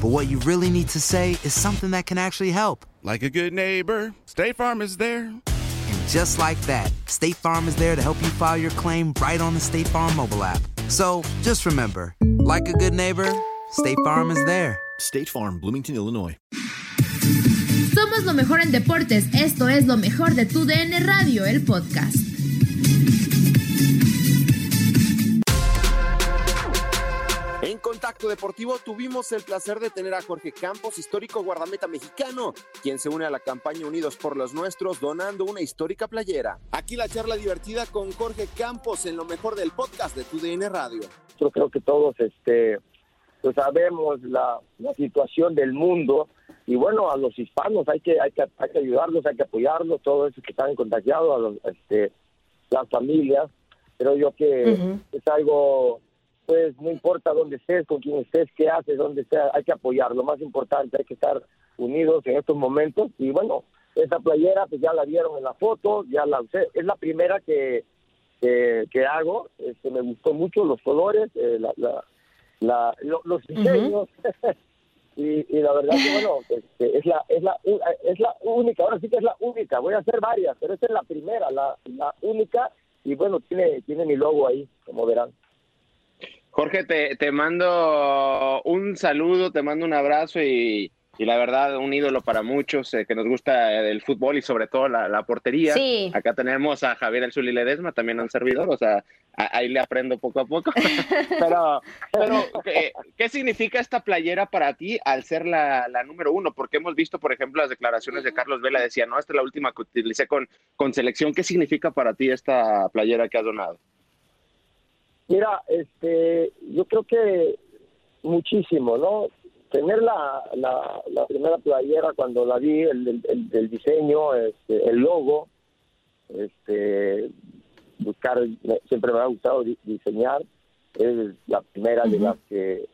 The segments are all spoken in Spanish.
But what you really need to say is something that can actually help. Like a good neighbor, State Farm is there. And just like that, State Farm is there to help you file your claim right on the State Farm mobile app. So just remember, like a good neighbor, State Farm is there. State Farm, Bloomington, Illinois. Somos lo mejor en deportes. Esto es lo mejor de tu DN Radio, el podcast. Contacto Deportivo tuvimos el placer de tener a Jorge Campos, histórico guardameta mexicano, quien se une a la campaña Unidos por los Nuestros donando una histórica playera. Aquí la charla divertida con Jorge Campos en lo mejor del podcast de TUDN Radio. Yo creo que todos este, pues sabemos la, la situación del mundo y bueno, a los hispanos hay que, hay que, hay que ayudarlos, hay que apoyarlos, todos esos que están contagiados, a los, este, las familias. Creo yo que es algo pues no importa dónde estés, con quién estés, qué haces, dónde sea, hay que apoyar. Lo más importante, hay que estar unidos en estos momentos. Y bueno, esa playera, pues ya la vieron en la foto, ya la usé. Es la primera que, que, que hago. Este, me gustó mucho los colores, eh, la, la, la- lo- los diseños. y, y la verdad que bueno, este, es la es la es la única. Ahora sí que es la única. Voy a hacer varias, pero esta es la primera, la, la única. Y bueno, tiene tiene mi logo ahí, como verán. Jorge, te, te mando un saludo, te mando un abrazo y, y la verdad, un ídolo para muchos eh, que nos gusta el fútbol y sobre todo la, la portería. Sí. Acá tenemos a Javier El Zuli Ledesma, también un servidor, o sea, a- ahí le aprendo poco a poco. pero, pero ¿qué, qué significa esta playera para ti al ser la, la número uno? Porque hemos visto, por ejemplo, las declaraciones de Carlos Vela, decía, no, esta es la última que utilicé con, con selección. ¿Qué significa para ti esta playera que has donado? Mira, este, yo creo que muchísimo, ¿no? Tener la, la, la primera playera cuando la vi, el, el, diseño, este, el logo, este, buscar, siempre me ha gustado di- diseñar, es la primera de las que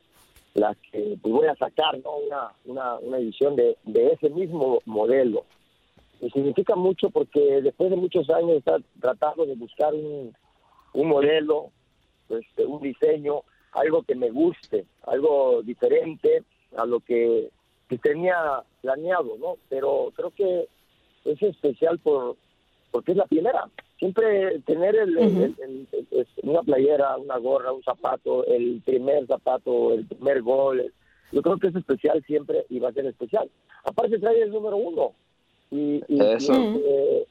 las que pues, voy a sacar, ¿no? Una, una, una edición de, de ese mismo modelo. Y significa mucho porque después de muchos años estar tratando de buscar un, un modelo, este, un diseño, algo que me guste, algo diferente a lo que, que tenía planeado, ¿no? Pero creo que es especial por porque es la primera. Siempre tener el, el- el- el- el- es una playera, una gorra, un zapato, el primer zapato, el primer gol, yo creo que es especial siempre y va a ser especial. Aparte trae el número uno. Y, y- Eso. y, eh,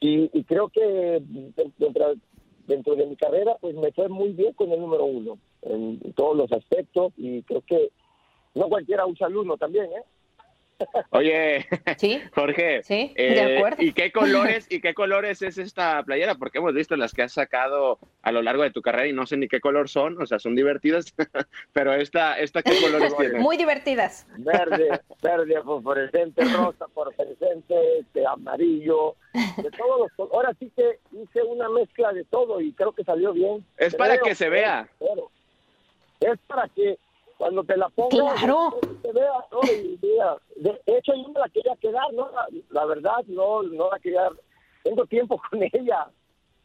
y, y creo que dentro, dentro de mi carrera pues me fue muy bien con el número uno en todos los aspectos y creo que no cualquiera usa el uno también, ¿eh? Oye, Jorge, Sí, eh, de acuerdo. ¿y qué colores y qué colores es esta playera? Porque hemos visto las que has sacado a lo largo de tu carrera y no sé ni qué color son, o sea, son divertidas, pero esta, esta qué colores tiene. Muy divertidas. Verde, verde, fosforescente, rosa, fosforescente, este, amarillo, de todos los col- Ahora sí que hice una mezcla de todo y creo que salió bien. Es para que se vea. Es para que Cuando te la pongo, Claro. te vea todo el día. De hecho, yo me la quería quedar, ¿no? La, la verdad, no, no la quería. Tengo tiempo con ella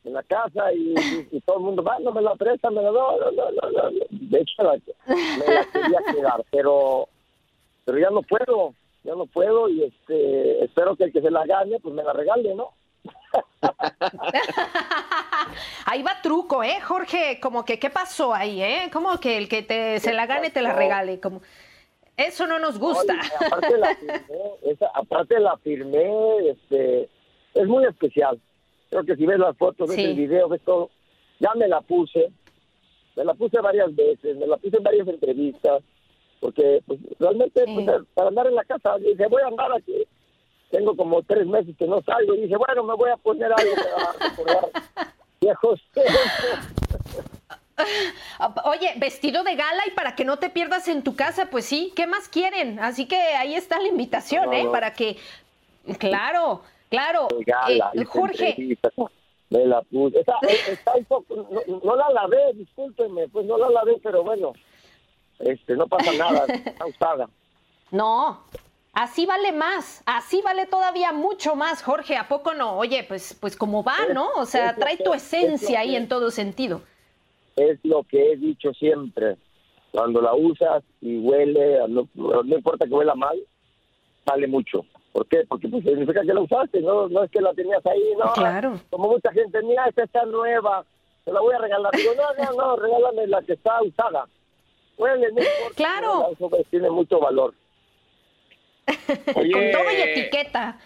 en la casa y, y- y todo el mundo va, no me la presta, me la no, no, no, no, no. De hecho, la- me la quería quedar, pero, pero ya no puedo, ya no puedo y este, espero que el que se la gane, pues me la regale, ¿no? Ahí va truco, ¿eh, Jorge? Como que, ¿qué pasó ahí, eh? Como que el que te, se la gane te la regale. Como... Eso no nos gusta. Aparte la firmé, esa, aparte la firmé, este, es muy especial. Creo que si ves las fotos, ves Sí. el video, ves todo, ya me la puse, me la puse varias veces, me la puse en varias entrevistas, porque pues, realmente pues, para andar en la casa, dije, voy a andar aquí, tengo como tres meses que no salgo, y dije, bueno, me voy a poner algo para recordar viejos. Oye, vestido de gala y para que no te pierdas en tu casa, pues sí, ¿qué más quieren? Así que ahí está la invitación, No, ¿eh? no. Para que, claro, claro. Gala, Eh, Jorge, Me la puse. Está, está un poco- no, no la lavé, discúlpenme, pues no la lavé, pero bueno, este, no pasa nada, está usada. no, así vale más, así vale todavía mucho más, Jorge, ¿a poco no? Oye, pues, pues como va, ¿no? O sea, trae tu esencia ahí en todo sentido. Es lo que he dicho siempre. Cuando la usas y huele, no, no importa que huela mal, vale mucho. ¿Por qué? Porque pues, significa que la usaste, no, no es que la tenías ahí, no. Claro. Como mucha gente, mira, esta está nueva, te la voy a regalar. Digo, no, no, no, regálame la que está usada. Huele, no importa, Claro. Eso pues, tiene mucho valor. Oye, Con todo y etiqueta.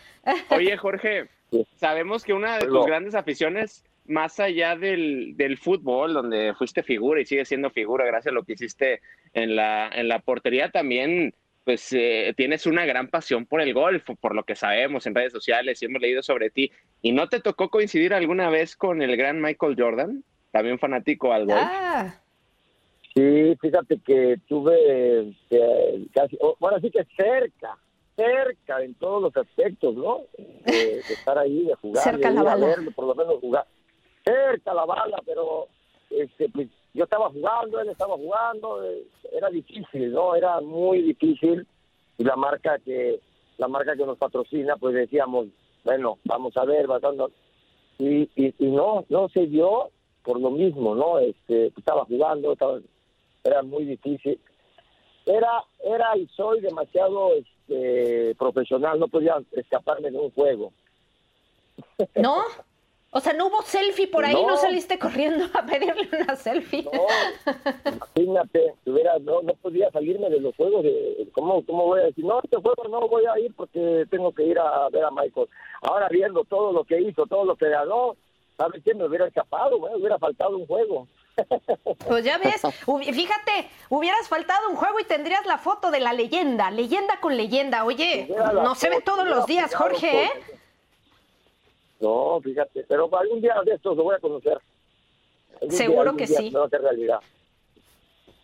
Oye, Jorge, sabemos que una de tus grandes aficiones, más allá del, del fútbol, donde fuiste figura y sigues siendo figura gracias a lo que hiciste en la, en la portería, también pues eh, tienes una gran pasión por el golf, por lo que sabemos en redes sociales y hemos leído sobre ti. ¿Y no te tocó coincidir alguna vez con el gran Michael Jordan? También fanático al golf. Ah, Sí, fíjate que tuve este, casi, bueno, sí que cerca, cerca en todos los aspectos, ¿no? De, de estar ahí, de jugar, Cerca de la ir a bala. verlo, por lo menos jugar. Cerca la bala, pero este, pues, yo estaba jugando, él estaba jugando, eh, era difícil, ¿no? Era muy difícil y la marca que la marca que nos patrocina, pues decíamos, bueno, vamos a ver, bastante. Y, y, y no, no se dio por lo mismo, ¿no? Este, estaba jugando, estaba, era muy difícil. Era, era y soy demasiado este, profesional, no podía escaparme de un juego. ¿no? O sea, no hubo selfie por ahí, no, No. saliste corriendo a pedirle una selfie. Imagínate, si hubiera, no, no podía salirme de los juegos. De, ¿cómo, ¿Cómo voy a decir? No, este juego no voy a ir porque tengo que ir a ver a Michael. Ahora viendo todo lo que hizo, todo lo que ganó, ¿sabes qué? Me hubiera escapado, me hubiera faltado un juego. Pues ya ves, fíjate, hubieras faltado un juego y tendrías la foto de la leyenda, leyenda con leyenda. Oye, no se ve todos los días, Jorge, ¿eh? No, fíjate, pero algún día de estos lo voy a conocer. Algún Seguro que sí. me va a hacer realidad.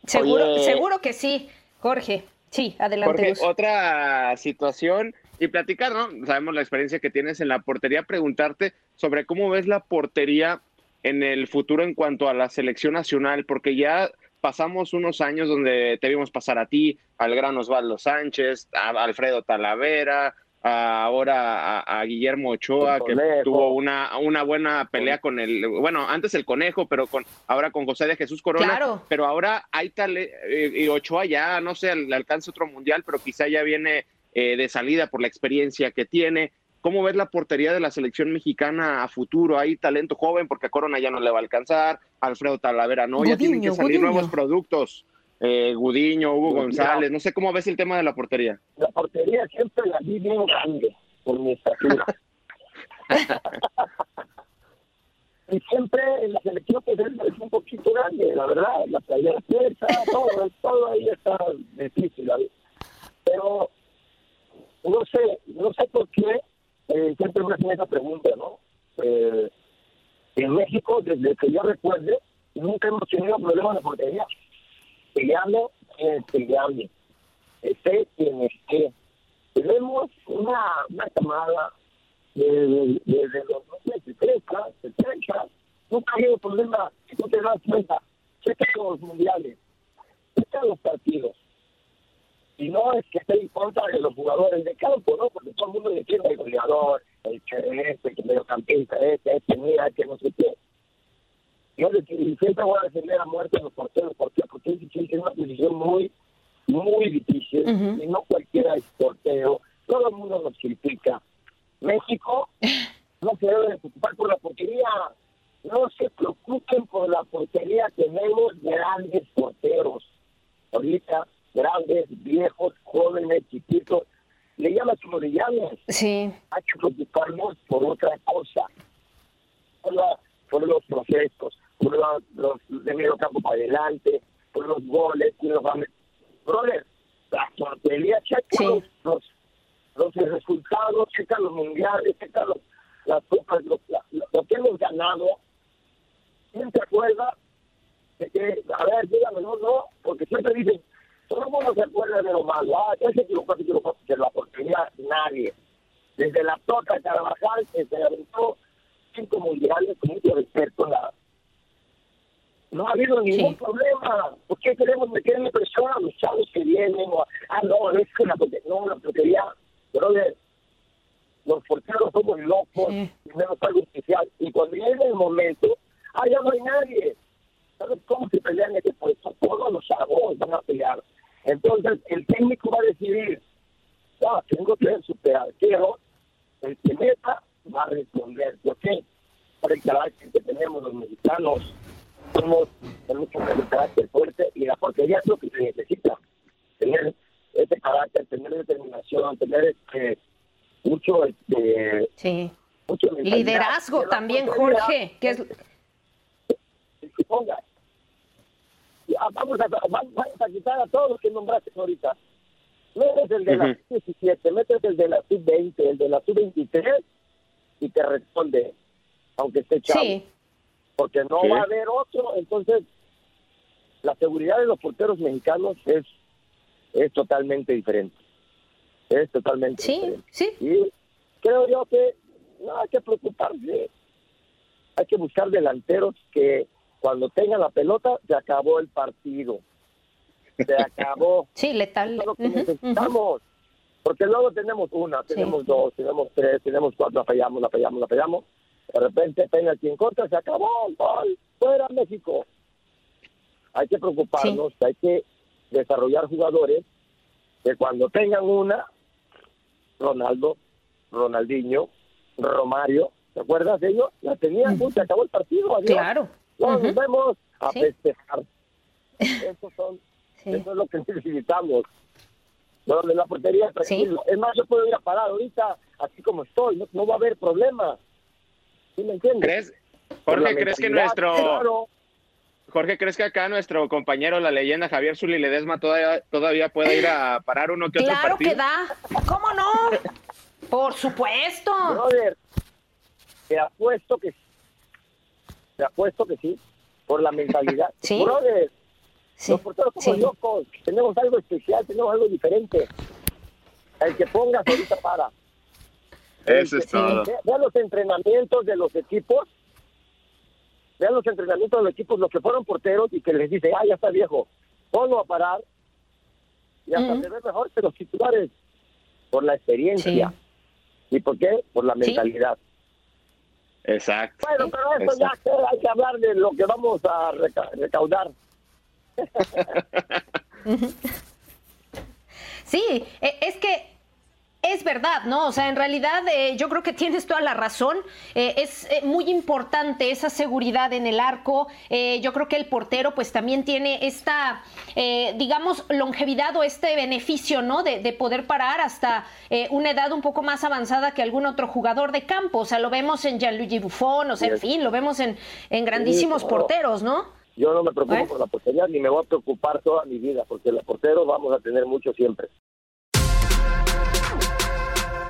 Seguro, Oye. seguro que sí, Jorge. Sí, adelante. Jorge, otra situación y platicar, ¿no? Sabemos la experiencia que tienes en la portería, preguntarte sobre cómo ves la portería en el futuro en cuanto a la selección nacional, porque ya pasamos unos años donde te vimos pasar a ti, al gran Osvaldo Sánchez, a Alfredo Talavera, a- ahora a, a Guillermo Ochoa, que tuvo una, una buena pelea con el, bueno, antes el Conejo, pero con ahora con José de Jesús Corona, Claro. pero ahora hay tal, eh, y Ochoa ya, no sé, le alcanza otro mundial, pero quizá ya viene eh, de salida por la experiencia que tiene. ¿Cómo ves la portería de la selección mexicana a futuro? Hay talento joven porque a Corona ya no le va a alcanzar, Alfredo Talavera no, ya tienen que salir Gudiño. nuevos productos. Eh, Gudiño, Hugo. González, no sé cómo ves el tema de la portería. La portería siempre la vi bien grande por mi estatura. y siempre en la selección pues él es un poquito grande, la verdad, la playera pesa, todo, todo ahí está difícil. ¿vale? Pero no sé, no sé por qué eh, siempre me hacen esa pregunta, ¿no? Eh, en México, desde que yo recuerde, nunca hemos tenido problemas de portería. Se llame esté quien esté. Tenemos una, una camada de- de- desde los 70, 70, nunca ha habido problema, si tú te das cuenta, checa los mundiales. checa los partidos. Y no es que esté en contra de los jugadores de campo, ¿no? Porque todo el mundo le quiere el goleador, el che este, el mediocampista, este, este, mira, que no sé qué. Yo siempre voy a defender a muerte a los porteros. ¿Por qué? Porque es una posición muy, muy difícil. Y no cualquiera es portero. Todo el mundo nos critica. México no se debe preocupar por la portería. No se preocupen por la portería. Tenemos grandes porteros. Ahorita, grandes, viejos, jóvenes, chiquitos. Le llamas como le llamas. Sí. Hay que preocuparnos por otra cosa. Por, por los procesos, por los, los de medio campo para adelante, por los goles. Y los, brother, la portería, checa los, los, los, resultados, checa los mundiales, checa los, las copas, lo, lo, que hemos ganado. ¿Quién se acuerda de que, a ver, dígame, no, no, porque siempre dicen, mundo se acuerda de lo malo. Ah, ya se equivocó, se equivocó, que la portería nadie. Desde la toca Carvajal, que se aventó cinco mundiales con mucho respeto, la, no ha habido ningún problema. ¿Por qué queremos meterle presión a los chavos que vienen? O, ah, no, es que la, no, la portería, brother, los porteros somos locos, sí. menos algo especial. Y cuando llegue el momento, ah, ya no hay nadie. ¿Sabes cómo se pelean este puesto? Todos los chavos van a pelear. Entonces, el técnico va a decidir, ah, tengo que superar, quiero, el que meta va a responder. ¿Por qué? Por el carácter que tenemos los mexicanos. Somos, tenemos un carácter fuerte y la portería es lo que se necesita. Tener ese carácter, tener determinación, tener este, mucho, este, sí. mucho liderazgo también, Jorge. Que es... Que ponga. Vamos a, vamos a quitar a todos los que nombraste ahorita. Metes el de la sub-17, metes el de la sub-20, el de la sub-23 y te responde, aunque esté chavo. Sí. Porque no Sí. va a haber otro. Entonces, la seguridad de los porteros mexicanos es, es totalmente diferente. Es totalmente Sí, diferente. sí. Y creo yo que no hay que preocuparse. Hay que buscar delanteros que cuando tengan la pelota se acabó el partido. Se acabó. Sí, letal. Eso es lo que necesitamos. Porque luego tenemos una, tenemos dos, tenemos tres, tenemos cuatro, la fallamos, la fallamos, la fallamos. De repente, penalti en contra, se acabó, gol, fuera México. Hay que preocuparnos, hay que desarrollar jugadores que cuando tengan una, Ronaldo, Ronaldinho, Romario, ¿te acuerdas de ellos? La tenían, se acabó el partido, adiós. Claro. No, Nos vemos a Sí. festejar. Eso, son, eso es lo que necesitamos. No, de la portería, tranquilo. Es más, yo puedo ir a parar ahorita, así como estoy, no, no va a haber problema. ¿Sí me entiendes? ¿Crees, Por la Jorge, crees que nuestro... claro. Jorge, ¿crees que acá nuestro compañero, la leyenda Javier Zuli Ledesma, todavía, todavía puede ir a parar uno que otro Claro partido? que da. ¿Cómo no? Por supuesto. Brother, te apuesto que sí. Te apuesto que sí, por la mentalidad. Sí. Brother, Sí, los porteros somos sí. locos, tenemos algo especial, tenemos algo diferente. El que pongas ahorita para. Eso es todo. Ve- Vean los entrenamientos de los equipos. Vean los entrenamientos de los equipos, los que fueron porteros y que les dice, ah, ya está viejo, ponlo a parar. Y hasta Ujú. se ve mejor que los titulares. Por la experiencia. ¿Y por qué? Por la Sí. mentalidad. Exacto. Bueno, pero eso ya que hay que hablar de lo que vamos a reca- recaudar. Sí, e- es que es verdad, ¿no? O sea, en realidad eh, yo creo que tienes toda la razón. Eh, es eh, muy importante esa seguridad en el arco. Eh, yo creo que el portero pues también tiene esta, eh, digamos, longevidad o este beneficio, ¿no? De, de poder parar hasta eh, una edad un poco más avanzada que algún otro jugador de campo. O sea, lo vemos en Gianluigi Buffon, o sea, en fin, lo vemos en, en grandísimos porteros, ¿no? Yo no me preocupo por la portería ni me voy a preocupar toda mi vida, porque los porteros vamos a tener mucho siempre.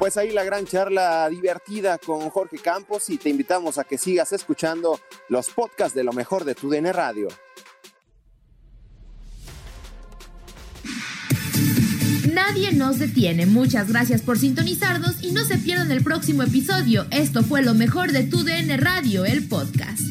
Pues ahí la gran charla divertida con Jorge Campos y te invitamos a que sigas escuchando los podcasts de lo mejor de tu DN Radio. Nadie nos detiene. Muchas gracias por sintonizarnos y no se pierdan el próximo episodio. Esto fue lo mejor de tu DN Radio, el podcast.